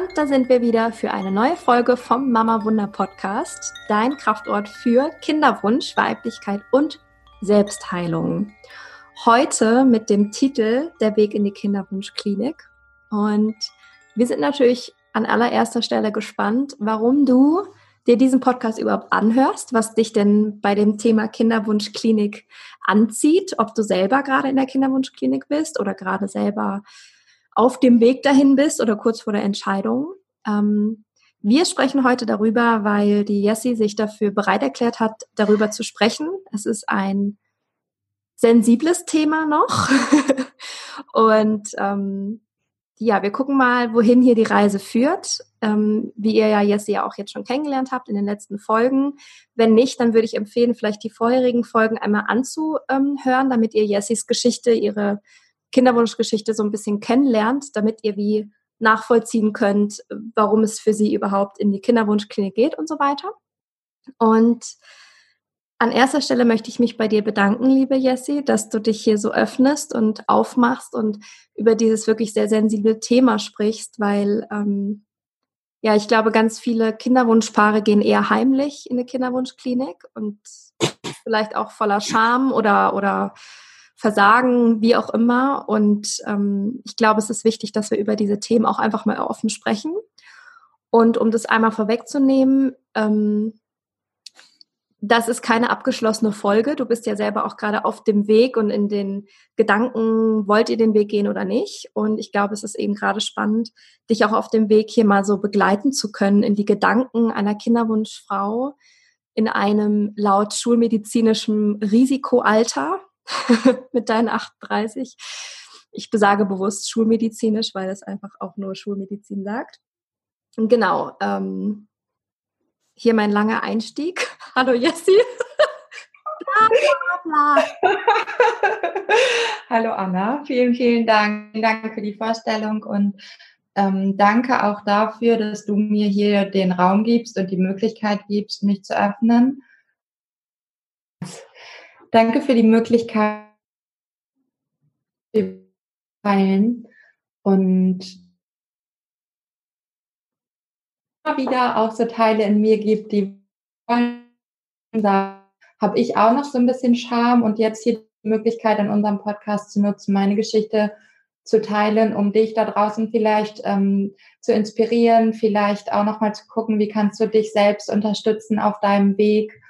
Und da sind wir wieder für eine neue Folge vom Mama Wunder Podcast, dein Kraftort für Kinderwunsch, Weiblichkeit und Selbstheilung. Heute mit dem Titel Der Weg in die Kinderwunschklinik. Und wir sind natürlich an allererster Stelle gespannt, warum du dir diesen Podcast überhaupt anhörst, was dich denn bei dem Thema Kinderwunschklinik anzieht, ob du selber gerade in der Kinderwunschklinik bist oder gerade selber auf dem Weg dahin bist oder kurz vor der Entscheidung. Ähm, wir sprechen heute darüber, weil die Jessie sich dafür bereit erklärt hat, darüber zu sprechen. Es ist ein sensibles Thema noch. Und ähm, ja, wir gucken mal, wohin hier die Reise führt. Ähm, wie ihr ja Jessie ja auch jetzt schon kennengelernt habt in den letzten Folgen. Wenn nicht, dann würde ich empfehlen, vielleicht die vorherigen Folgen einmal anzuhören, damit ihr Jessies Geschichte, ihre Kinderwunschgeschichte so ein bisschen kennenlernt, damit ihr wie nachvollziehen könnt, warum es für sie überhaupt in die Kinderwunschklinik geht und so weiter. Und an erster Stelle möchte ich mich bei dir bedanken, liebe Jessie, dass du dich hier so öffnest und aufmachst und über dieses wirklich sehr sensible Thema sprichst, weil ähm, ja, ich glaube, ganz viele Kinderwunschpaare gehen eher heimlich in eine Kinderwunschklinik und vielleicht auch voller Scham oder oder Versagen, wie auch immer. Und ähm, ich glaube, es ist wichtig, dass wir über diese Themen auch einfach mal offen sprechen. Und um das einmal vorwegzunehmen, ähm, das ist keine abgeschlossene Folge. Du bist ja selber auch gerade auf dem Weg und in den Gedanken, wollt ihr den Weg gehen oder nicht? Und ich glaube, es ist eben gerade spannend, dich auch auf dem Weg hier mal so begleiten zu können in die Gedanken einer Kinderwunschfrau in einem laut schulmedizinischem Risikoalter. mit deinen 38. Ich besage bewusst schulmedizinisch, weil es einfach auch nur Schulmedizin sagt. Und genau, ähm, hier mein langer Einstieg. Hallo Jessie. Hallo Anna, vielen, vielen Dank. Vielen für die Vorstellung und ähm, danke auch dafür, dass du mir hier den Raum gibst und die Möglichkeit gibst, mich zu öffnen. Danke für die Möglichkeit, teilen und immer wieder auch so Teile in mir gibt, die habe ich auch noch so ein bisschen Scham und jetzt hier die Möglichkeit in unserem Podcast zu nutzen, meine Geschichte zu teilen, um dich da draußen vielleicht ähm, zu inspirieren, vielleicht auch nochmal zu gucken, wie kannst du dich selbst unterstützen auf deinem Weg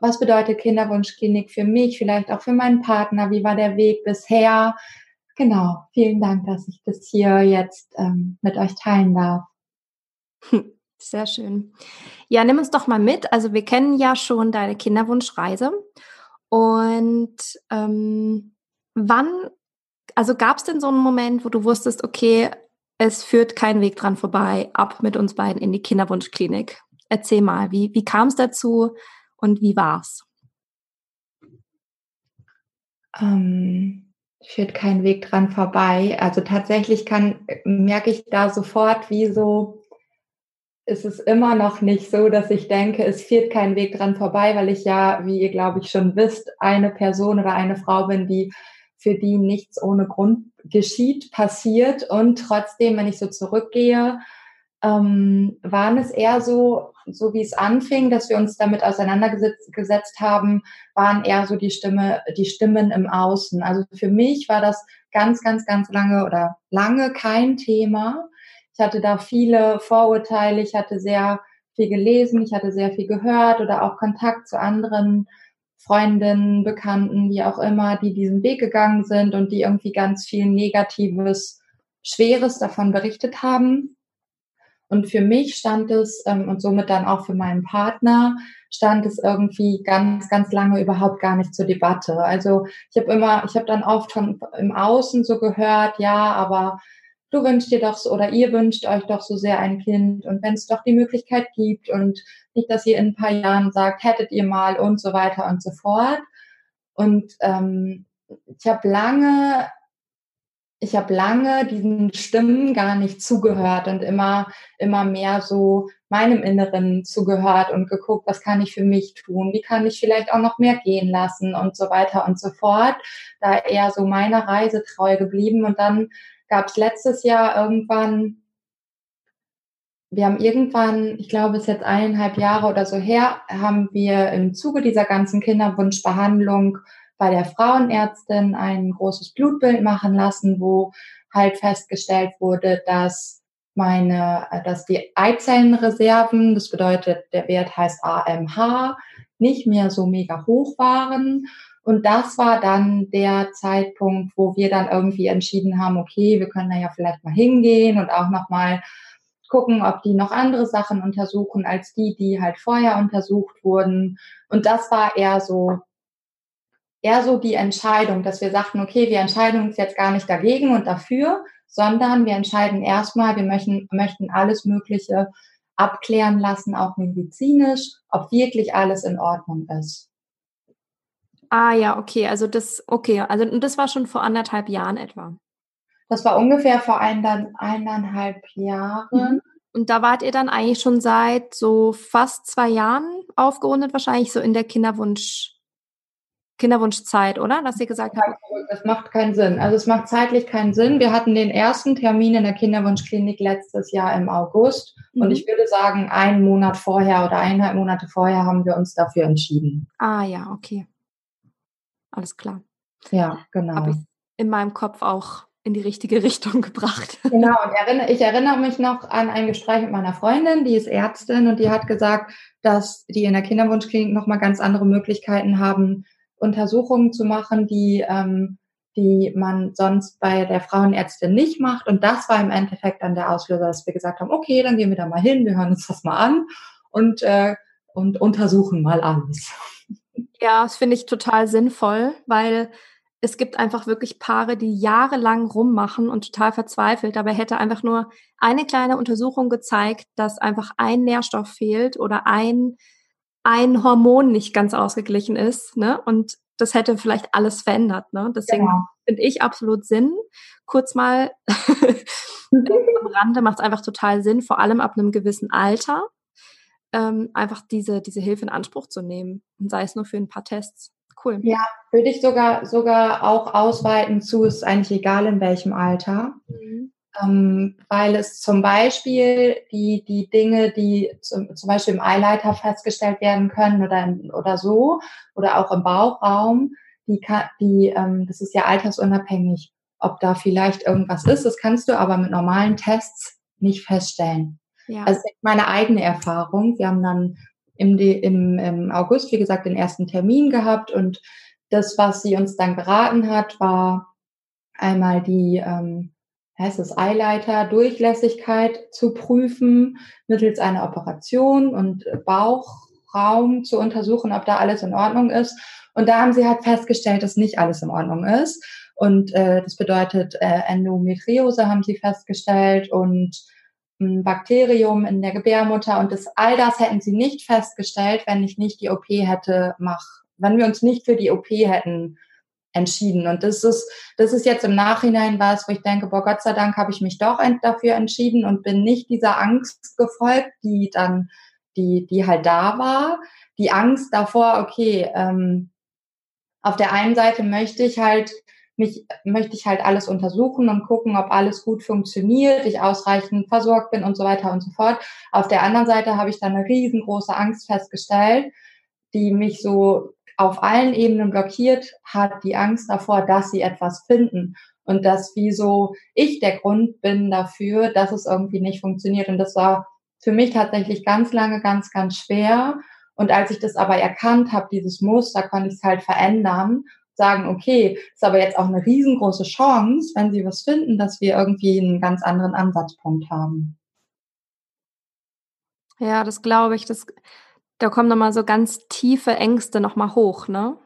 was bedeutet Kinderwunschklinik für mich, vielleicht auch für meinen Partner, wie war der Weg bisher. Genau, vielen Dank, dass ich das hier jetzt ähm, mit euch teilen darf. Sehr schön. Ja, nimm uns doch mal mit. Also wir kennen ja schon deine Kinderwunschreise. Und ähm, wann, also gab es denn so einen Moment, wo du wusstest, okay, es führt kein Weg dran vorbei, ab mit uns beiden in die Kinderwunschklinik? Erzähl mal, wie, wie kam es dazu? Und wie war's? Ähm, führt kein Weg dran vorbei. Also tatsächlich kann, merke ich da sofort, wie so, ist es immer noch nicht so, dass ich denke, es führt kein Weg dran vorbei, weil ich ja, wie ihr glaube ich schon wisst, eine Person oder eine Frau bin, die für die nichts ohne Grund geschieht, passiert und trotzdem, wenn ich so zurückgehe, ähm, waren es eher so, so wie es anfing, dass wir uns damit auseinandergesetzt haben, waren eher so die Stimme, die Stimmen im Außen. Also für mich war das ganz, ganz, ganz lange oder lange kein Thema. Ich hatte da viele Vorurteile, ich hatte sehr viel gelesen, ich hatte sehr viel gehört oder auch Kontakt zu anderen Freundinnen, Bekannten, wie auch immer, die diesen Weg gegangen sind und die irgendwie ganz viel Negatives, Schweres davon berichtet haben. Und für mich stand es, ähm, und somit dann auch für meinen Partner, stand es irgendwie ganz, ganz lange überhaupt gar nicht zur Debatte. Also ich habe immer, ich habe dann oft von im Außen so gehört, ja, aber du wünschst dir doch so oder ihr wünscht euch doch so sehr ein Kind und wenn es doch die Möglichkeit gibt und nicht, dass ihr in ein paar Jahren sagt, hättet ihr mal und so weiter und so fort. Und ähm, ich habe lange ich habe lange diesen Stimmen gar nicht zugehört und immer, immer mehr so meinem Inneren zugehört und geguckt, was kann ich für mich tun, wie kann ich vielleicht auch noch mehr gehen lassen? Und so weiter und so fort. Da eher so meiner Reise treu geblieben. Und dann gab es letztes Jahr irgendwann wir haben irgendwann, ich glaube, es ist jetzt eineinhalb Jahre oder so her, haben wir im Zuge dieser ganzen Kinderwunschbehandlung bei der Frauenärztin ein großes Blutbild machen lassen, wo halt festgestellt wurde, dass meine, dass die Eizellenreserven, das bedeutet, der Wert heißt AMH, nicht mehr so mega hoch waren. Und das war dann der Zeitpunkt, wo wir dann irgendwie entschieden haben, okay, wir können da ja vielleicht mal hingehen und auch nochmal gucken, ob die noch andere Sachen untersuchen als die, die halt vorher untersucht wurden. Und das war eher so, eher so die Entscheidung, dass wir sagten, okay, wir entscheiden uns jetzt gar nicht dagegen und dafür, sondern wir entscheiden erstmal, wir möchten, möchten alles Mögliche abklären lassen, auch medizinisch, ob wirklich alles in Ordnung ist. Ah ja, okay, also das, okay, also das war schon vor anderthalb Jahren etwa. Das war ungefähr vor eineinhalb Jahren. Mhm. Und da wart ihr dann eigentlich schon seit so fast zwei Jahren aufgerundet, wahrscheinlich so in der Kinderwunsch, Kinderwunschzeit, oder? Dass ihr gesagt habt. Das macht keinen Sinn. Also es macht zeitlich keinen Sinn. Wir hatten den ersten Termin in der Kinderwunschklinik letztes Jahr im August. Mhm. Und ich würde sagen, einen Monat vorher oder eineinhalb Monate vorher haben wir uns dafür entschieden. Ah ja, okay. Alles klar. Ja, genau. Habe ich in meinem Kopf auch in die richtige Richtung gebracht. Genau, und ich erinnere mich noch an ein Gespräch mit meiner Freundin, die ist Ärztin und die hat gesagt, dass die in der Kinderwunschklinik nochmal ganz andere Möglichkeiten haben, Untersuchungen zu machen, die, ähm, die man sonst bei der Frauenärztin nicht macht. Und das war im Endeffekt dann der Auslöser, dass wir gesagt haben, okay, dann gehen wir da mal hin, wir hören uns das mal an und, äh, und untersuchen mal alles. Ja, das finde ich total sinnvoll, weil es gibt einfach wirklich Paare, die jahrelang rummachen und total verzweifelt. Dabei hätte einfach nur eine kleine Untersuchung gezeigt, dass einfach ein Nährstoff fehlt oder ein, ein Hormon nicht ganz ausgeglichen ist. Ne? Und das hätte vielleicht alles verändert. Ne? Deswegen genau. finde ich absolut Sinn. Kurz mal am Rande macht es einfach total Sinn, vor allem ab einem gewissen Alter, ähm, einfach diese, diese Hilfe in Anspruch zu nehmen. Und sei es nur für ein paar Tests. Cool. Ja, würde ich sogar, sogar auch ausweiten zu, ist eigentlich egal in welchem Alter. Mhm. Ähm, weil es zum Beispiel die, die Dinge, die zum, zum Beispiel im Eileiter festgestellt werden können oder, oder so, oder auch im Bauchraum, die, kann, die ähm, das ist ja altersunabhängig, ob da vielleicht irgendwas ist. Das kannst du aber mit normalen Tests nicht feststellen. Ja. Also meine eigene Erfahrung. Wir haben dann im, im, im August, wie gesagt, den ersten Termin gehabt und das, was sie uns dann geraten hat, war einmal die, ähm, heißt es, Eileiter-Durchlässigkeit zu prüfen mittels einer Operation und Bauchraum zu untersuchen, ob da alles in Ordnung ist. Und da haben sie halt festgestellt, dass nicht alles in Ordnung ist. Und äh, das bedeutet äh, Endometriose haben sie festgestellt und ein Bakterium in der Gebärmutter und das, all das hätten sie nicht festgestellt, wenn ich nicht die OP hätte mach, wenn wir uns nicht für die OP hätten entschieden. Und das ist, das ist jetzt im Nachhinein was, wo ich denke, boah, Gott sei Dank habe ich mich doch dafür entschieden und bin nicht dieser Angst gefolgt, die dann, die, die halt da war. Die Angst davor, okay, ähm, auf der einen Seite möchte ich halt mich, möchte ich halt alles untersuchen und gucken, ob alles gut funktioniert, ich ausreichend versorgt bin und so weiter und so fort. Auf der anderen Seite habe ich dann eine riesengroße Angst festgestellt, die mich so auf allen Ebenen blockiert hat, die Angst davor, dass sie etwas finden und dass wieso ich der Grund bin dafür, dass es irgendwie nicht funktioniert. Und das war für mich tatsächlich ganz lange ganz, ganz schwer. Und als ich das aber erkannt habe, dieses Muster, konnte ich es halt verändern sagen, okay, ist aber jetzt auch eine riesengroße Chance, wenn sie was finden, dass wir irgendwie einen ganz anderen Ansatzpunkt haben. Ja, das glaube ich. Das, da kommen nochmal so ganz tiefe Ängste nochmal hoch, ne?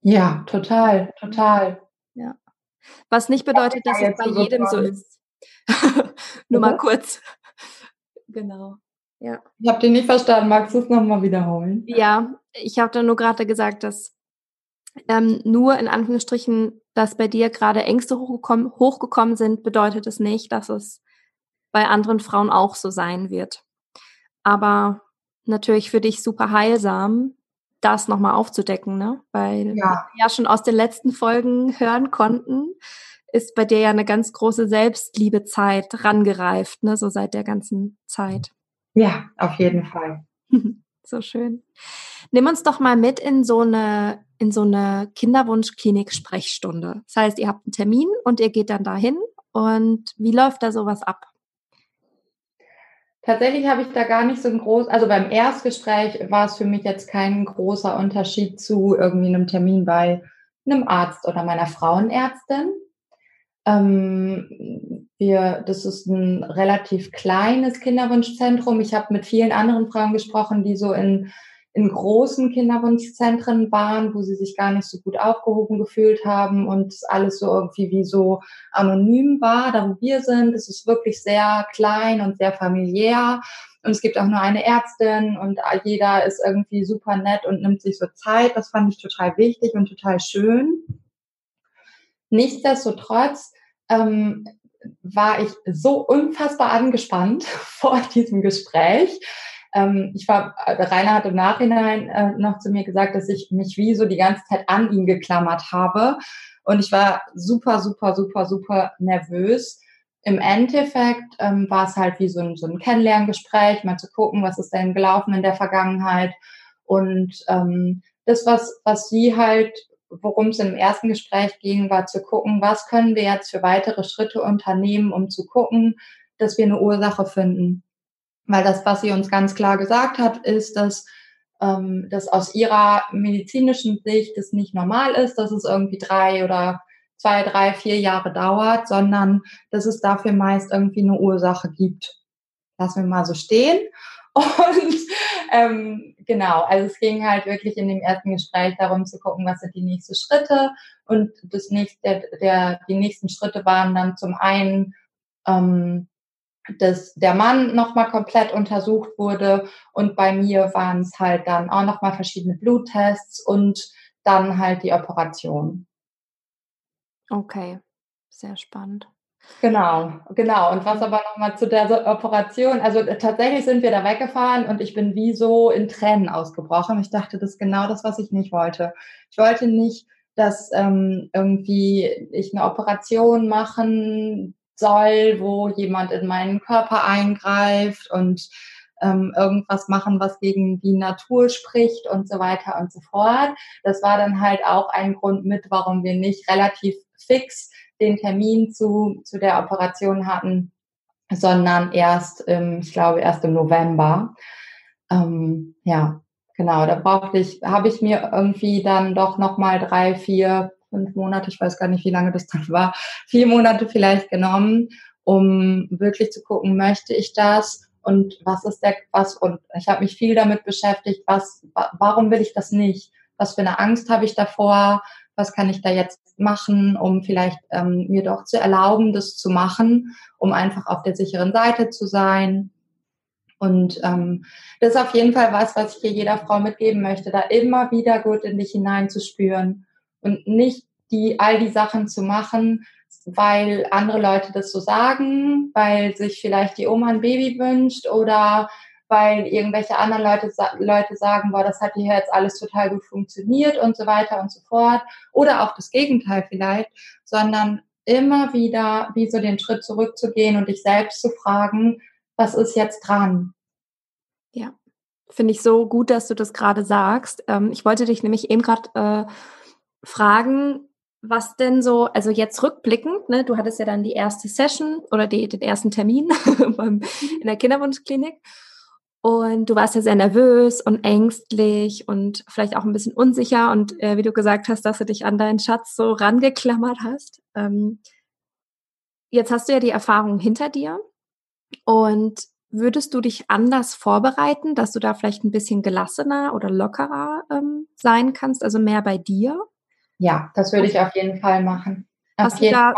Ja, total, total. Ja. Was nicht bedeutet, dass es bei jedem so ist. Nur mal kurz. genau. Ja. Ich habe den nicht verstanden. Magst du es nochmal wiederholen? Ja, ich habe da nur gerade gesagt, dass ähm, nur in Anführungsstrichen, dass bei dir gerade Ängste hochgekommen, hochgekommen sind, bedeutet es nicht, dass es bei anderen Frauen auch so sein wird. Aber natürlich für dich super heilsam, das nochmal aufzudecken, ne? Weil ja. wir ja schon aus den letzten Folgen hören konnten, ist bei dir ja eine ganz große Selbstliebezeit rangereift, ne? So seit der ganzen Zeit. Ja, auf jeden Fall. so schön. Nimm uns doch mal mit in so eine, in so eine Kinderwunschklinik-Sprechstunde. Das heißt, ihr habt einen Termin und ihr geht dann dahin. Und wie läuft da sowas ab? Tatsächlich habe ich da gar nicht so ein groß, also beim Erstgespräch war es für mich jetzt kein großer Unterschied zu irgendwie einem Termin bei einem Arzt oder meiner Frauenärztin. Ähm, wir, das ist ein relativ kleines Kinderwunschzentrum. Ich habe mit vielen anderen Frauen gesprochen, die so in in großen Kinderwunschzentren waren, wo sie sich gar nicht so gut aufgehoben gefühlt haben und alles so irgendwie wie so anonym war. Da wo wir sind, es ist wirklich sehr klein und sehr familiär. Und es gibt auch nur eine Ärztin und jeder ist irgendwie super nett und nimmt sich so Zeit. Das fand ich total wichtig und total schön. Nichtsdestotrotz ähm, war ich so unfassbar angespannt vor diesem Gespräch, ähm, ich war, äh, Rainer hat im Nachhinein äh, noch zu mir gesagt, dass ich mich wie so die ganze Zeit an ihn geklammert habe. Und ich war super, super, super, super nervös. Im Endeffekt ähm, war es halt wie so ein, so ein Kennenlerngespräch, mal zu gucken, was ist denn gelaufen in der Vergangenheit. Und ähm, das, was, was sie halt, worum es im ersten Gespräch ging, war zu gucken, was können wir jetzt für weitere Schritte unternehmen, um zu gucken, dass wir eine Ursache finden. Weil das, was sie uns ganz klar gesagt hat, ist, dass ähm, das aus ihrer medizinischen Sicht es nicht normal ist, dass es irgendwie drei oder zwei, drei, vier Jahre dauert, sondern dass es dafür meist irgendwie eine Ursache gibt. Lassen wir mal so stehen. Und ähm, genau, also es ging halt wirklich in dem ersten Gespräch darum zu gucken, was sind die nächsten Schritte. Und das nächste, der, der, die nächsten Schritte waren dann zum einen ähm, dass der Mann nochmal komplett untersucht wurde und bei mir waren es halt dann auch nochmal verschiedene Bluttests und dann halt die Operation. Okay, sehr spannend. Genau, genau. Und was aber nochmal zu der Operation, also tatsächlich sind wir da weggefahren und ich bin wie so in Tränen ausgebrochen. Ich dachte, das ist genau das, was ich nicht wollte. Ich wollte nicht, dass ähm, irgendwie ich eine Operation machen soll, wo jemand in meinen Körper eingreift und ähm, irgendwas machen, was gegen die Natur spricht und so weiter und so fort. Das war dann halt auch ein Grund mit, warum wir nicht relativ fix den Termin zu, zu der Operation hatten, sondern erst, im, ich glaube, erst im November. Ähm, ja, genau, da brauchte ich, habe ich mir irgendwie dann doch nochmal drei, vier fünf Monate, ich weiß gar nicht, wie lange das dann war, vier Monate vielleicht genommen, um wirklich zu gucken, möchte ich das und was ist der, was, und ich habe mich viel damit beschäftigt, was, warum will ich das nicht? Was für eine Angst habe ich davor? Was kann ich da jetzt machen, um vielleicht ähm, mir doch zu erlauben, das zu machen, um einfach auf der sicheren Seite zu sein? Und ähm, das ist auf jeden Fall was, was ich hier jeder Frau mitgeben möchte, da immer wieder gut in dich hineinzuspüren und nicht die, all die Sachen zu machen, weil andere Leute das so sagen, weil sich vielleicht die Oma ein Baby wünscht oder weil irgendwelche anderen Leute, Leute sagen, boah, das hat hier jetzt alles total gut funktioniert und so weiter und so fort. Oder auch das Gegenteil vielleicht, sondern immer wieder wie so den Schritt zurückzugehen und dich selbst zu fragen, was ist jetzt dran? Ja, finde ich so gut, dass du das gerade sagst. Ähm, ich wollte dich nämlich eben gerade äh, fragen, was denn so, also jetzt rückblickend, ne, du hattest ja dann die erste Session oder die, den ersten Termin beim, in der Kinderwunschklinik und du warst ja sehr nervös und ängstlich und vielleicht auch ein bisschen unsicher und äh, wie du gesagt hast, dass du dich an deinen Schatz so rangeklammert hast. Ähm, jetzt hast du ja die Erfahrung hinter dir und würdest du dich anders vorbereiten, dass du da vielleicht ein bisschen gelassener oder lockerer ähm, sein kannst, also mehr bei dir? Ja, das würde ich auf jeden Fall machen. Hast du, da,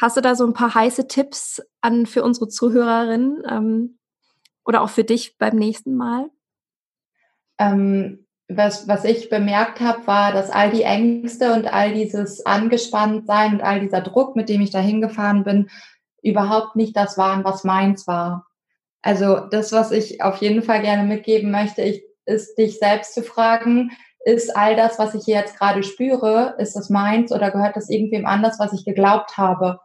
hast du da so ein paar heiße Tipps an für unsere Zuhörerinnen ähm, oder auch für dich beim nächsten Mal? Ähm, was, was ich bemerkt habe, war, dass all die Ängste und all dieses Angespanntsein und all dieser Druck, mit dem ich da hingefahren bin, überhaupt nicht das waren, was meins war. Also das, was ich auf jeden Fall gerne mitgeben möchte, ich, ist dich selbst zu fragen, ist all das, was ich hier jetzt gerade spüre, ist das meins oder gehört das irgendwem anders, was ich geglaubt habe?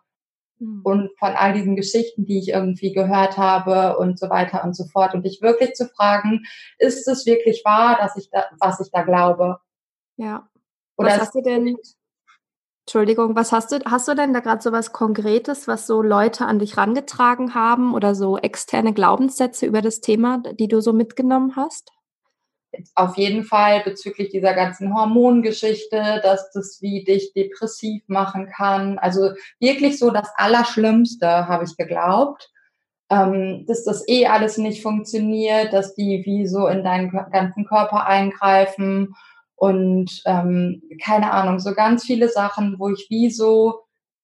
mhm. und von all diesen Geschichten, die ich irgendwie gehört habe und so weiter und so fort. Und dich wirklich zu fragen, ist es wirklich wahr, dass ich da, was ich da glaube? Ja. Oder was hast du denn? Entschuldigung, was hast du, hast du denn da gerade so was Konkretes, was so Leute an dich rangetragen haben oder so externe Glaubenssätze über das Thema, die du so mitgenommen hast? Auf jeden Fall bezüglich dieser ganzen Hormongeschichte, dass das wie dich depressiv machen kann. Also wirklich so das Allerschlimmste, habe ich geglaubt. Ähm, dass das eh alles nicht funktioniert, dass die wie so in deinen ganzen Körper eingreifen und ähm, keine Ahnung, so ganz viele Sachen, wo ich wie so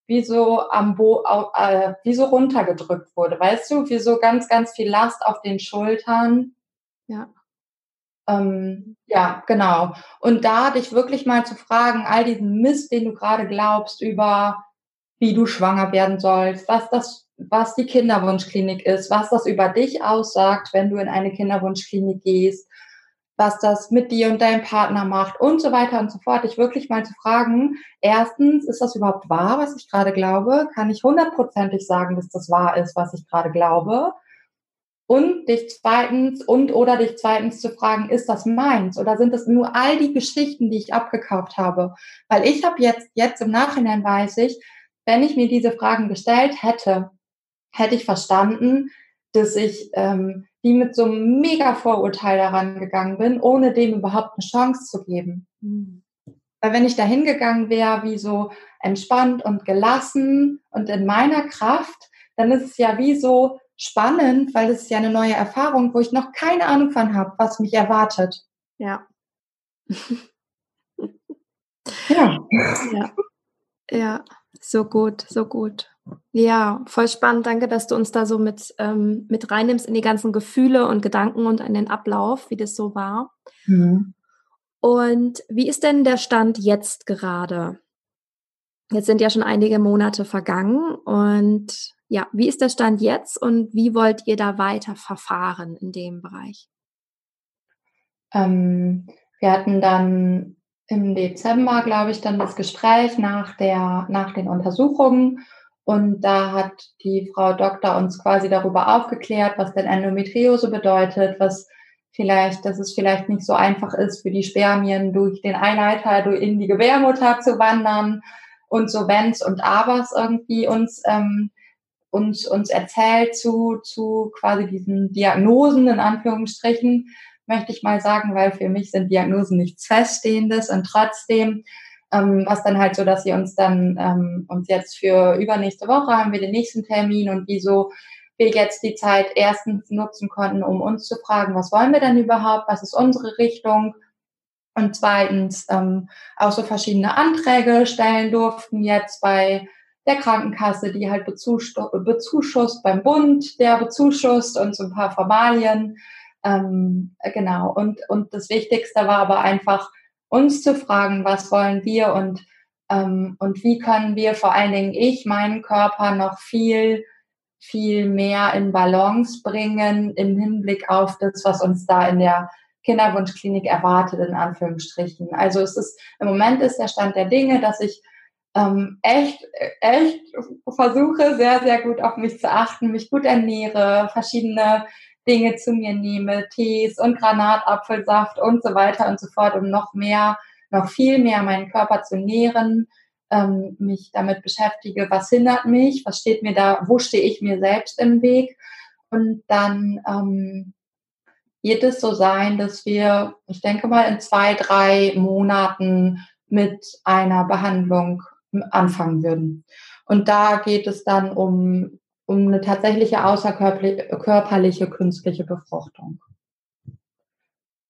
wie so am Bo äh, wie so runtergedrückt wurde, weißt du, wie so ganz ganz viel Last auf den Schultern. Ja. Ähm, ja, genau. Und da dich wirklich mal zu fragen, all diesen Mist, den du gerade glaubst über, wie du schwanger werden sollst, was das, was die Kinderwunschklinik ist, was das über dich aussagt, wenn du in eine Kinderwunschklinik gehst, was das mit dir und deinem Partner macht und so weiter und so fort. Dich wirklich mal zu fragen, erstens, ist das überhaupt wahr, was ich gerade glaube? Kann ich hundertprozentig sagen, dass das wahr ist, was ich gerade glaube? Und dich zweitens und oder dich zweitens zu fragen, ist das meins oder sind das nur all die Geschichten, die ich abgekauft habe? Weil ich habe jetzt, jetzt im Nachhinein weiß ich, wenn ich mir diese Fragen gestellt hätte, hätte ich verstanden, dass ich ähm, die mit so einem mega Vorurteil daran gegangen bin, ohne dem überhaupt eine Chance zu geben. Mhm. Weil wenn ich da hingegangen wäre, wie so entspannt und gelassen und in meiner Kraft, dann ist es ja wie so, spannend, weil es ist ja eine neue Erfahrung, wo ich noch keine Ahnung von habe, was mich erwartet. Ja. ja. Ja. Ja, so gut, so gut. Ja, voll spannend. Danke, dass du uns da so mit, ähm, mit reinnimmst in die ganzen Gefühle und Gedanken und an den Ablauf, wie das so war. Mhm. Und wie ist denn der Stand jetzt gerade? Jetzt sind ja schon einige Monate vergangen und ja, wie ist der Stand jetzt und wie wollt ihr da weiter verfahren in dem Bereich? Ähm, wir hatten dann im Dezember, glaube ich, dann das Gespräch nach der, nach den Untersuchungen. Und da hat die Frau Doktor uns quasi darüber aufgeklärt, was denn Endometriose bedeutet, was vielleicht, dass es vielleicht nicht so einfach ist, für die Spermien durch den Eileiter in die Gebärmutter zu wandern und so Wenns und Abers irgendwie uns ähm, uns, uns erzählt zu, zu quasi diesen Diagnosen in Anführungsstrichen, möchte ich mal sagen, weil für mich sind Diagnosen nichts Feststehendes. Und trotzdem, ähm, was dann halt so, dass sie uns dann ähm, uns jetzt für übernächste Woche haben wir den nächsten Termin und wieso wir jetzt die Zeit erstens nutzen konnten, um uns zu fragen, was wollen wir denn überhaupt, was ist unsere Richtung? Und zweitens ähm, auch so verschiedene Anträge stellen durften jetzt bei der Krankenkasse, die halt bezuschusst beim Bund, der bezuschusst und so ein paar Formalien. Ähm, genau. Und, und das Wichtigste war aber einfach, uns zu fragen, was wollen wir und, ähm, und wie können wir vor allen Dingen ich, meinen Körper noch viel, viel mehr in Balance bringen im Hinblick auf das, was uns da in der Kinderwunschklinik erwartet, in Anführungsstrichen. Also es ist, im Moment ist der Stand der Dinge, dass ich ähm, echt, echt versuche, sehr, sehr gut auf mich zu achten, mich gut ernähre, verschiedene Dinge zu mir nehme, Tees und Granatapfelsaft und so weiter und so fort, um noch mehr, noch viel mehr meinen Körper zu nähren, ähm, mich damit beschäftige, was hindert mich, was steht mir da, wo stehe ich mir selbst im Weg. Und dann ähm, wird es so sein, dass wir, ich denke mal, in zwei, drei Monaten mit einer Behandlung anfangen würden. Und da geht es dann um, um eine tatsächliche außerkörperliche künstliche Befruchtung.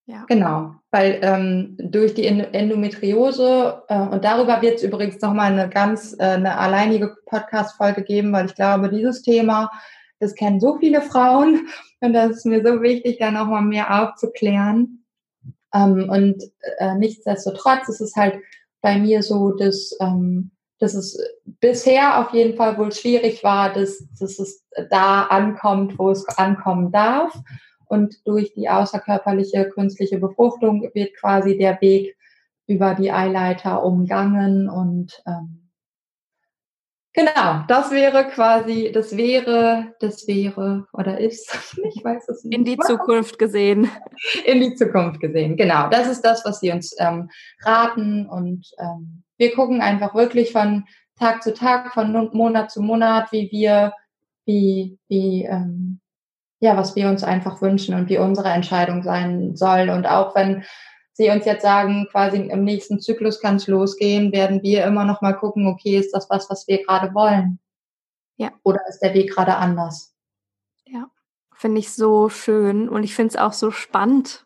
Ja. Genau, weil ähm, durch die Endometriose, äh, und darüber wird es übrigens nochmal eine ganz, äh, eine alleinige Podcast-Folge geben, weil ich glaube, dieses Thema, das kennen so viele Frauen und das ist mir so wichtig, da nochmal mehr aufzuklären. Ähm, und äh, nichtsdestotrotz ist es halt bei mir so, dass, ähm, dass es bisher auf jeden Fall wohl schwierig war, dass, dass es da ankommt, wo es ankommen darf. Und durch die außerkörperliche künstliche Befruchtung wird quasi der Weg über die Eileiter umgangen und ähm, Genau, das wäre quasi, das wäre, das wäre oder ist, ich weiß es nicht. In die Zukunft gesehen. In die Zukunft gesehen, genau. Das ist das, was sie uns ähm, raten und ähm, wir gucken einfach wirklich von Tag zu Tag, von Monat zu Monat, wie wir, wie, wie, ähm, ja, was wir uns einfach wünschen und wie unsere Entscheidung sein soll. Und auch wenn sie uns jetzt sagen, quasi im nächsten Zyklus kann es losgehen, werden wir immer noch mal gucken, okay, ist das was, was wir gerade wollen? Ja. Oder ist der Weg gerade anders? Ja, finde ich so schön und ich finde es auch so spannend.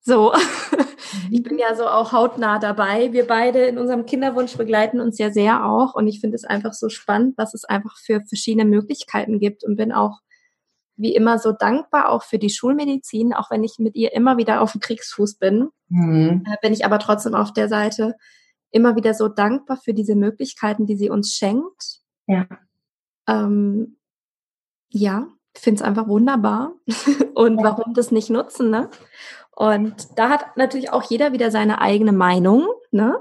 So, ich bin ja so auch hautnah dabei. Wir beide in unserem Kinderwunsch begleiten uns ja sehr auch und ich finde es einfach so spannend, was es einfach für verschiedene Möglichkeiten gibt und bin auch wie immer so dankbar auch für die Schulmedizin, auch wenn ich mit ihr immer wieder auf dem Kriegsfuß bin, mhm. äh, bin ich aber trotzdem auf der Seite immer wieder so dankbar für diese Möglichkeiten, die sie uns schenkt. Ja. Ähm, ja, finde es einfach wunderbar. Und ja. warum das nicht nutzen, ne? Und da hat natürlich auch jeder wieder seine eigene Meinung, ne?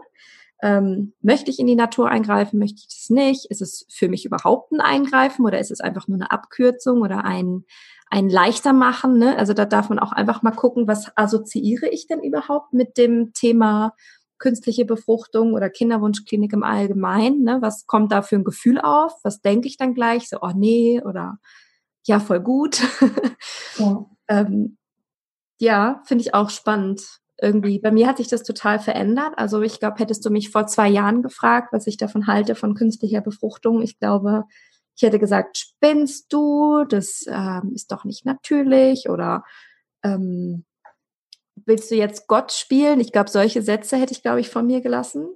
Ähm, möchte ich in die Natur eingreifen, möchte ich das nicht? Ist es für mich überhaupt ein Eingreifen oder ist es einfach nur eine Abkürzung oder ein, ein leichter machen? Ne? Also da darf man auch einfach mal gucken, was assoziiere ich denn überhaupt mit dem Thema künstliche Befruchtung oder Kinderwunschklinik im Allgemeinen? Ne? Was kommt da für ein Gefühl auf? Was denke ich dann gleich? So, oh nee, oder ja, voll gut. ja, ähm, ja finde ich auch spannend irgendwie, bei mir hat sich das total verändert. Also ich glaube, hättest du mich vor zwei Jahren gefragt, was ich davon halte von künstlicher Befruchtung, ich glaube, ich hätte gesagt, spinnst du, das ähm, ist doch nicht natürlich oder ähm, willst du jetzt Gott spielen? Ich glaube, solche Sätze hätte ich, glaube ich, von mir gelassen.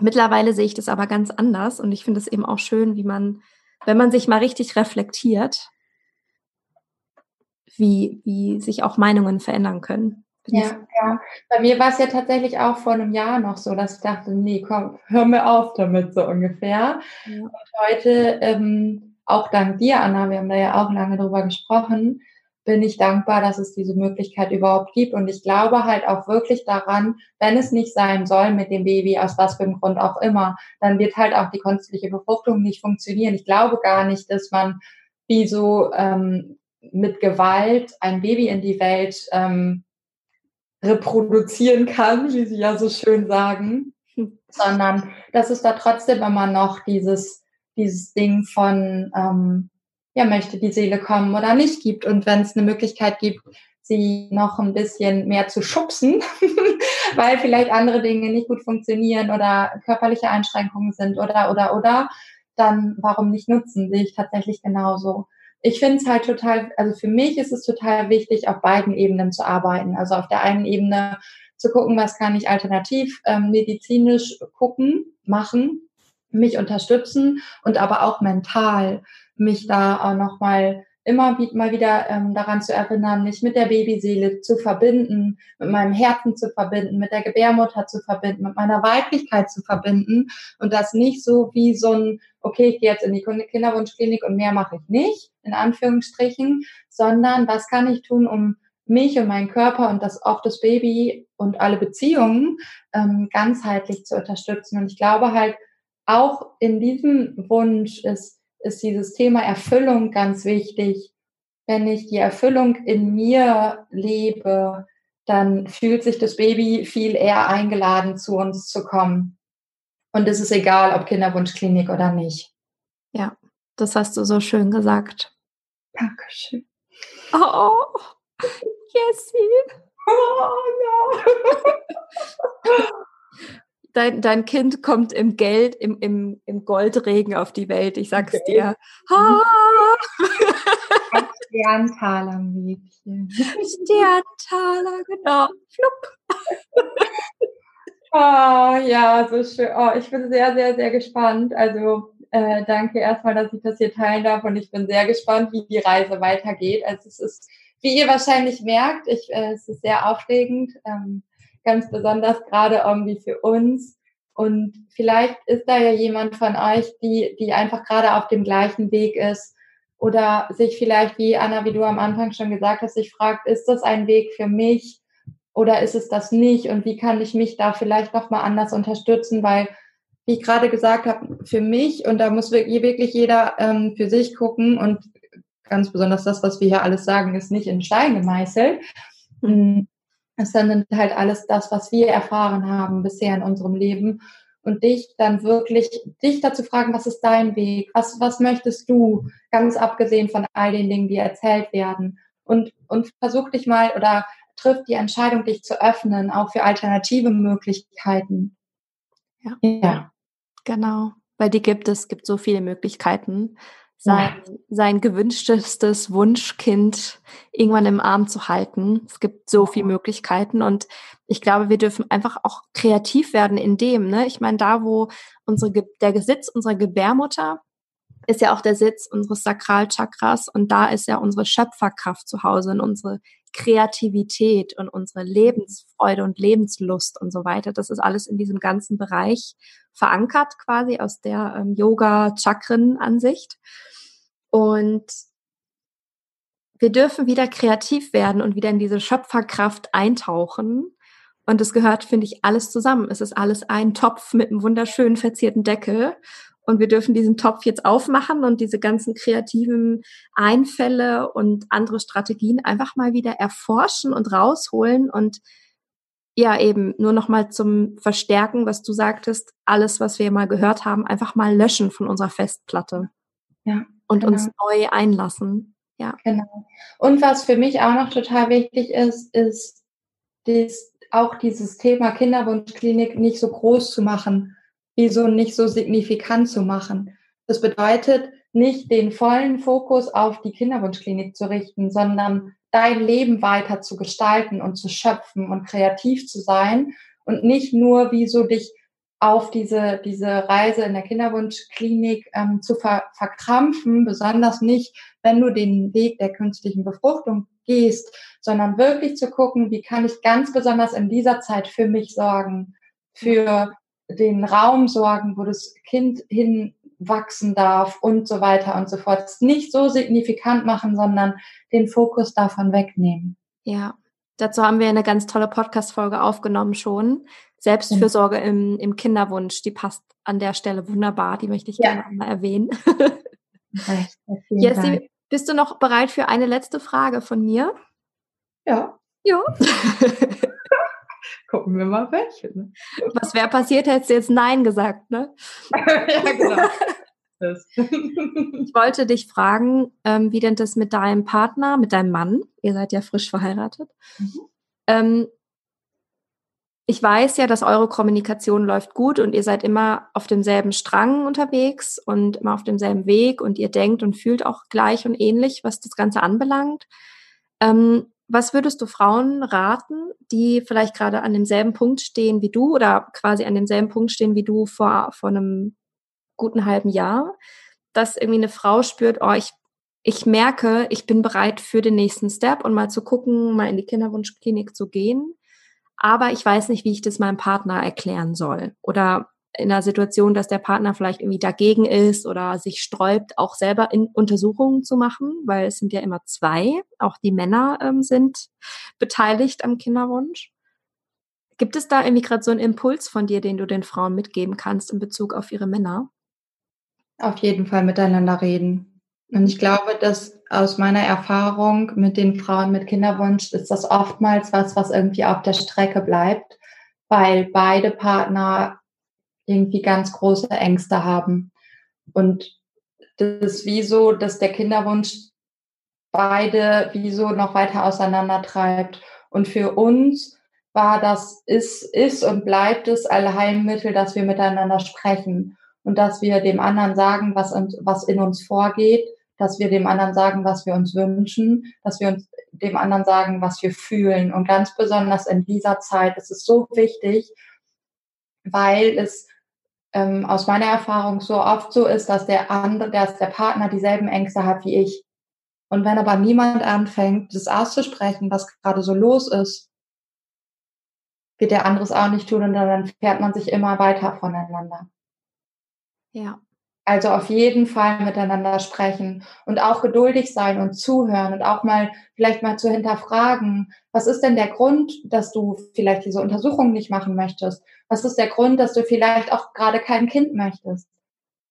Mittlerweile sehe ich das aber ganz anders und ich finde es eben auch schön, wie man, wenn man sich mal richtig reflektiert, wie, wie sich auch Meinungen verändern können. Ja, ja. Bei mir war es ja tatsächlich auch vor einem Jahr noch so, dass ich dachte, nee, komm, hör mir auf damit so ungefähr. Ja. Und heute, ähm, auch dank dir, Anna, wir haben da ja auch lange drüber gesprochen, bin ich dankbar, dass es diese Möglichkeit überhaupt gibt. Und ich glaube halt auch wirklich daran, wenn es nicht sein soll mit dem Baby, aus was für einem Grund auch immer, dann wird halt auch die künstliche Befruchtung nicht funktionieren. Ich glaube gar nicht, dass man wie so ähm, mit Gewalt ein Baby in die Welt ähm, reproduzieren kann, wie sie ja so schön sagen, sondern dass es da trotzdem immer noch dieses, dieses Ding von, ähm, ja, möchte die Seele kommen oder nicht gibt. Und wenn es eine Möglichkeit gibt, sie noch ein bisschen mehr zu schubsen, weil vielleicht andere Dinge nicht gut funktionieren oder körperliche Einschränkungen sind oder, oder, oder, dann warum nicht nutzen, sehe ich tatsächlich genauso ich finde es halt total, also für mich ist es total wichtig, auf beiden Ebenen zu arbeiten. Also auf der einen Ebene zu gucken, was kann ich alternativ ähm, medizinisch gucken, machen, mich unterstützen und aber auch mental mich da auch nochmal immer mal wieder ähm, daran zu erinnern, mich mit der Babyseele zu verbinden, mit meinem Herzen zu verbinden, mit der Gebärmutter zu verbinden, mit meiner Weiblichkeit zu verbinden und das nicht so wie so ein, okay, ich gehe jetzt in die Kinderwunschklinik und mehr mache ich nicht, in Anführungsstrichen, sondern was kann ich tun, um mich und meinen Körper und das auch das Baby und alle Beziehungen ähm, ganzheitlich zu unterstützen. Und ich glaube halt, auch in diesem Wunsch ist ist dieses Thema Erfüllung ganz wichtig. Wenn ich die Erfüllung in mir lebe, dann fühlt sich das Baby viel eher eingeladen, zu uns zu kommen. Und es ist egal, ob Kinderwunschklinik oder nicht. Ja, das hast du so schön gesagt. Dankeschön. Oh, Jessie. Oh, no. dein, dein Kind kommt im Geld, im, im, im Goldregen auf die Welt. Ich sag's okay. dir. Ha! Sterntaler Mädchen. Sterntaler, genau. Flupp. Oh, ja, so schön. Oh, ich bin sehr, sehr, sehr gespannt. Also äh, danke erstmal, dass ich das hier teilen darf und ich bin sehr gespannt, wie die Reise weitergeht. Also es ist, wie ihr wahrscheinlich merkt, ich, äh, es ist sehr aufregend. Ähm, ganz besonders gerade irgendwie für uns. Und vielleicht ist da ja jemand von euch, die, die einfach gerade auf dem gleichen Weg ist oder sich vielleicht, wie Anna, wie du am Anfang schon gesagt hast, sich fragt, ist das ein Weg für mich oder ist es das nicht? Und wie kann ich mich da vielleicht nochmal anders unterstützen? Weil wie ich gerade gesagt habe, für mich, und da muss wirklich, jeder ähm, für sich gucken und ganz besonders das, was wir hier alles sagen, ist nicht in Stein gemeißelt. Mhm. Es sind halt alles das, was wir erfahren haben bisher in unserem Leben. Und dich dann wirklich, dich dazu fragen, was ist dein Weg? Was, was möchtest du? Ganz abgesehen von all den Dingen, die erzählt werden. Und, und versuch dich mal oder triff die Entscheidung, dich zu öffnen, auch für alternative Möglichkeiten. Ja. ja. Genau. Weil die gibt es, gibt so viele Möglichkeiten sein, ja. sein gewünschtes Wunschkind irgendwann im Arm zu halten. Es gibt so viele Möglichkeiten und ich glaube, wir dürfen einfach auch kreativ werden in dem, ne? Ich meine, da, wo unsere, der Sitz unserer Gebärmutter ist ja auch der Sitz unseres Sakralchakras und da ist ja unsere Schöpferkraft zu Hause und unsere Kreativität und unsere Lebensfreude und Lebenslust und so weiter. Das ist alles in diesem ganzen Bereich verankert quasi aus der ähm, Yoga-Chakren-Ansicht. Und wir dürfen wieder kreativ werden und wieder in diese Schöpferkraft eintauchen. Und es gehört, finde ich, alles zusammen. Es ist alles ein Topf mit einem wunderschönen verzierten Deckel. Und wir dürfen diesen Topf jetzt aufmachen und diese ganzen kreativen Einfälle und andere Strategien einfach mal wieder erforschen und rausholen und ja eben nur noch mal zum Verstärken, was du sagtest, alles, was wir mal gehört haben, einfach mal löschen von unserer Festplatte. Ja und genau. uns neu einlassen. Ja. Genau. Und was für mich auch noch total wichtig ist, ist dies, auch dieses Thema Kinderwunschklinik nicht so groß zu machen, wie so nicht so signifikant zu machen. Das bedeutet, nicht den vollen Fokus auf die Kinderwunschklinik zu richten, sondern dein Leben weiter zu gestalten und zu schöpfen und kreativ zu sein und nicht nur wie so dich auf diese, diese Reise in der Kinderwunschklinik ähm, zu ver verkrampfen, besonders nicht, wenn du den Weg der künstlichen Befruchtung gehst, sondern wirklich zu gucken, wie kann ich ganz besonders in dieser Zeit für mich sorgen, für den Raum sorgen, wo das Kind hinwachsen darf und so weiter und so fort. Nicht so signifikant machen, sondern den Fokus davon wegnehmen. Ja, dazu haben wir eine ganz tolle Podcast-Folge aufgenommen schon. Selbstfürsorge im, im Kinderwunsch, die passt an der Stelle wunderbar. Die möchte ich ja. gerne mal erwähnen. Jessie, bist du noch bereit für eine letzte Frage von mir? Ja. Ja. Gucken wir mal welche. Ne? Was wäre passiert, hättest du jetzt Nein gesagt, ne? ja, genau. ich wollte dich fragen, ähm, wie denn das mit deinem Partner, mit deinem Mann, ihr seid ja frisch verheiratet, mhm. ähm, ich weiß ja, dass eure Kommunikation läuft gut und ihr seid immer auf demselben Strang unterwegs und immer auf demselben Weg und ihr denkt und fühlt auch gleich und ähnlich, was das Ganze anbelangt. Ähm, was würdest du Frauen raten, die vielleicht gerade an demselben Punkt stehen wie du oder quasi an demselben Punkt stehen wie du vor, vor einem guten halben Jahr, dass irgendwie eine Frau spürt, oh, ich, ich merke, ich bin bereit für den nächsten Step und mal zu gucken, mal in die Kinderwunschklinik zu gehen aber ich weiß nicht, wie ich das meinem Partner erklären soll. Oder in einer Situation, dass der Partner vielleicht irgendwie dagegen ist oder sich sträubt, auch selber in Untersuchungen zu machen, weil es sind ja immer zwei, auch die Männer ähm, sind beteiligt am Kinderwunsch. Gibt es da irgendwie gerade so einen Impuls von dir, den du den Frauen mitgeben kannst in Bezug auf ihre Männer? Auf jeden Fall miteinander reden. Und ich glaube, dass aus meiner Erfahrung mit den Frauen mit Kinderwunsch ist das oftmals was, was irgendwie auf der Strecke bleibt, weil beide Partner irgendwie ganz große Ängste haben. Und das ist wie so, dass der Kinderwunsch beide wie so noch weiter auseinandertreibt. Und für uns war das, ist, ist und bleibt es Allheilmittel, dass wir miteinander sprechen und dass wir dem anderen sagen, was, was in uns vorgeht dass wir dem anderen sagen, was wir uns wünschen, dass wir uns dem anderen sagen, was wir fühlen. Und ganz besonders in dieser Zeit ist es so wichtig, weil es ähm, aus meiner Erfahrung so oft so ist, dass der andere, dass der Partner dieselben Ängste hat wie ich. Und wenn aber niemand anfängt, das auszusprechen, was gerade so los ist, wird der andere es auch nicht tun und dann fährt man sich immer weiter voneinander. Ja. Also auf jeden Fall miteinander sprechen und auch geduldig sein und zuhören und auch mal vielleicht mal zu hinterfragen, was ist denn der Grund, dass du vielleicht diese Untersuchung nicht machen möchtest? Was ist der Grund, dass du vielleicht auch gerade kein Kind möchtest?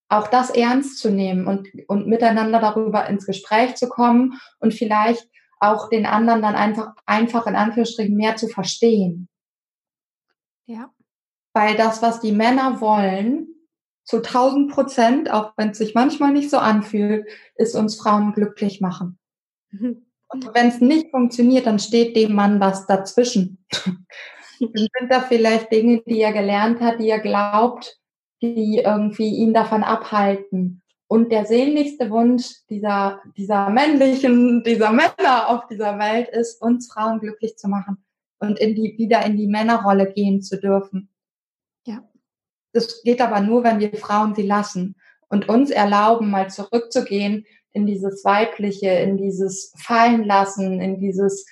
Auch das ernst zu nehmen und, und miteinander darüber ins Gespräch zu kommen und vielleicht auch den anderen dann einfach, einfach in Anführungsstrichen mehr zu verstehen. Ja. Weil das, was die Männer wollen, zu 1000 Prozent, auch wenn es sich manchmal nicht so anfühlt, ist uns Frauen glücklich machen. Mhm. Und wenn es nicht funktioniert, dann steht dem Mann was dazwischen. dann sind da vielleicht Dinge, die er gelernt hat, die er glaubt, die irgendwie ihn davon abhalten. Und der sehnlichste Wunsch dieser, dieser männlichen, dieser Männer auf dieser Welt ist, uns Frauen glücklich zu machen und in die, wieder in die Männerrolle gehen zu dürfen. Das geht aber nur, wenn wir Frauen sie lassen und uns erlauben, mal zurückzugehen in dieses Weibliche, in dieses Fallenlassen, in dieses,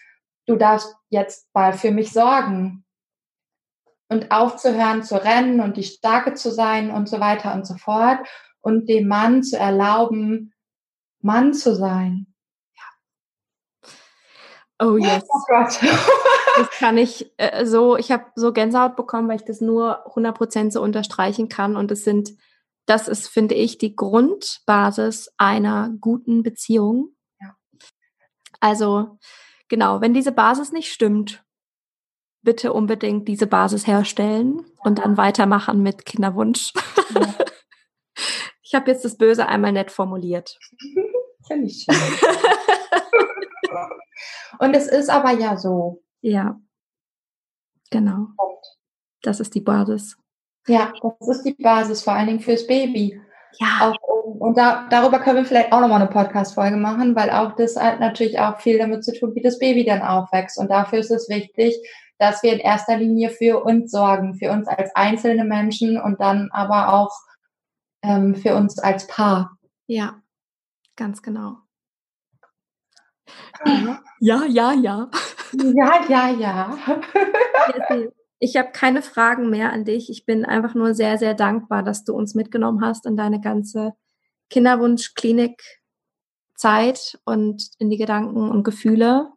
du darfst jetzt mal für mich sorgen und aufzuhören zu rennen und die Starke zu sein und so weiter und so fort und dem Mann zu erlauben, Mann zu sein. Oh yes. Oh Gott. das kann ich äh, so, ich habe so Gänsehaut bekommen, weil ich das nur 100% so unterstreichen kann. Und es sind, das ist, finde ich, die Grundbasis einer guten Beziehung. Ja. Also, genau, wenn diese Basis nicht stimmt, bitte unbedingt diese Basis herstellen und dann weitermachen mit Kinderwunsch. Ja. ich habe jetzt das Böse einmal nett formuliert. Finde ich schön. Und es ist aber ja so. Ja. Genau. Das ist die Basis. Ja, das ist die Basis, vor allen Dingen fürs Baby. Ja. Auch, und da, darüber können wir vielleicht auch nochmal eine Podcast-Folge machen, weil auch das hat natürlich auch viel damit zu tun, wie das Baby dann aufwächst. Und dafür ist es wichtig, dass wir in erster Linie für uns sorgen, für uns als einzelne Menschen und dann aber auch ähm, für uns als Paar. Ja, ganz genau. Ja, ja, ja. Ja, ja, ja. Ich habe keine Fragen mehr an dich. Ich bin einfach nur sehr, sehr dankbar, dass du uns mitgenommen hast in deine ganze Kinderwunsch-Klinik-Zeit und in die Gedanken und Gefühle.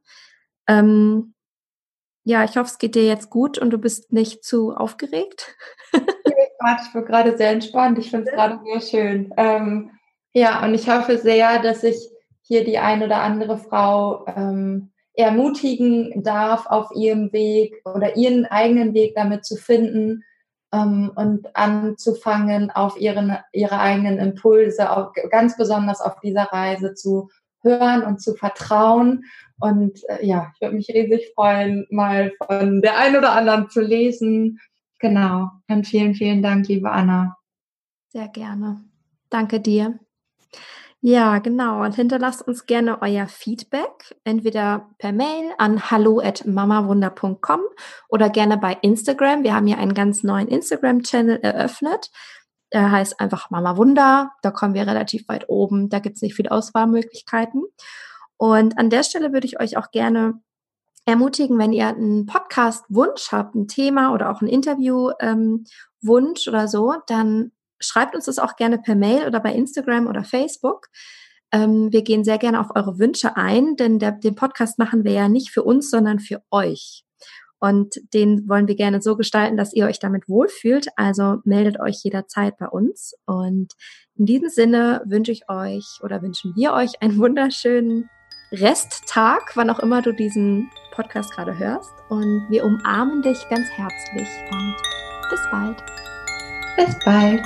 Ähm, ja, ich hoffe, es geht dir jetzt gut und du bist nicht zu aufgeregt. ich bin gerade sehr entspannt. Ich finde es gerade sehr schön. Ähm, ja, und ich hoffe sehr, dass ich hier die ein oder andere Frau ähm, ermutigen darf, auf ihrem Weg oder ihren eigenen Weg damit zu finden ähm, und anzufangen, auf ihren, ihre eigenen Impulse, auch ganz besonders auf dieser Reise zu hören und zu vertrauen. Und äh, ja, ich würde mich riesig freuen, mal von der einen oder anderen zu lesen. Genau. Und vielen, vielen Dank, liebe Anna. Sehr gerne. Danke dir. Ja, genau. Und hinterlasst uns gerne euer Feedback, entweder per Mail an hallo@mamawunder.com oder gerne bei Instagram. Wir haben hier einen ganz neuen Instagram-Channel eröffnet. Der heißt einfach Mama Wunder. Da kommen wir relativ weit oben. Da gibt es nicht viele Auswahlmöglichkeiten. Und an der Stelle würde ich euch auch gerne ermutigen, wenn ihr einen Podcast-Wunsch habt, ein Thema oder auch ein Interview-Wunsch ähm, oder so, dann schreibt uns das auch gerne per Mail oder bei Instagram oder Facebook. Ähm, wir gehen sehr gerne auf eure Wünsche ein, denn der, den Podcast machen wir ja nicht für uns, sondern für euch. Und den wollen wir gerne so gestalten, dass ihr euch damit wohlfühlt. Also meldet euch jederzeit bei uns. Und in diesem Sinne wünsche ich euch oder wünschen wir euch einen wunderschönen Resttag, wann auch immer du diesen Podcast gerade hörst. Und wir umarmen dich ganz herzlich und bis bald. Bis bald.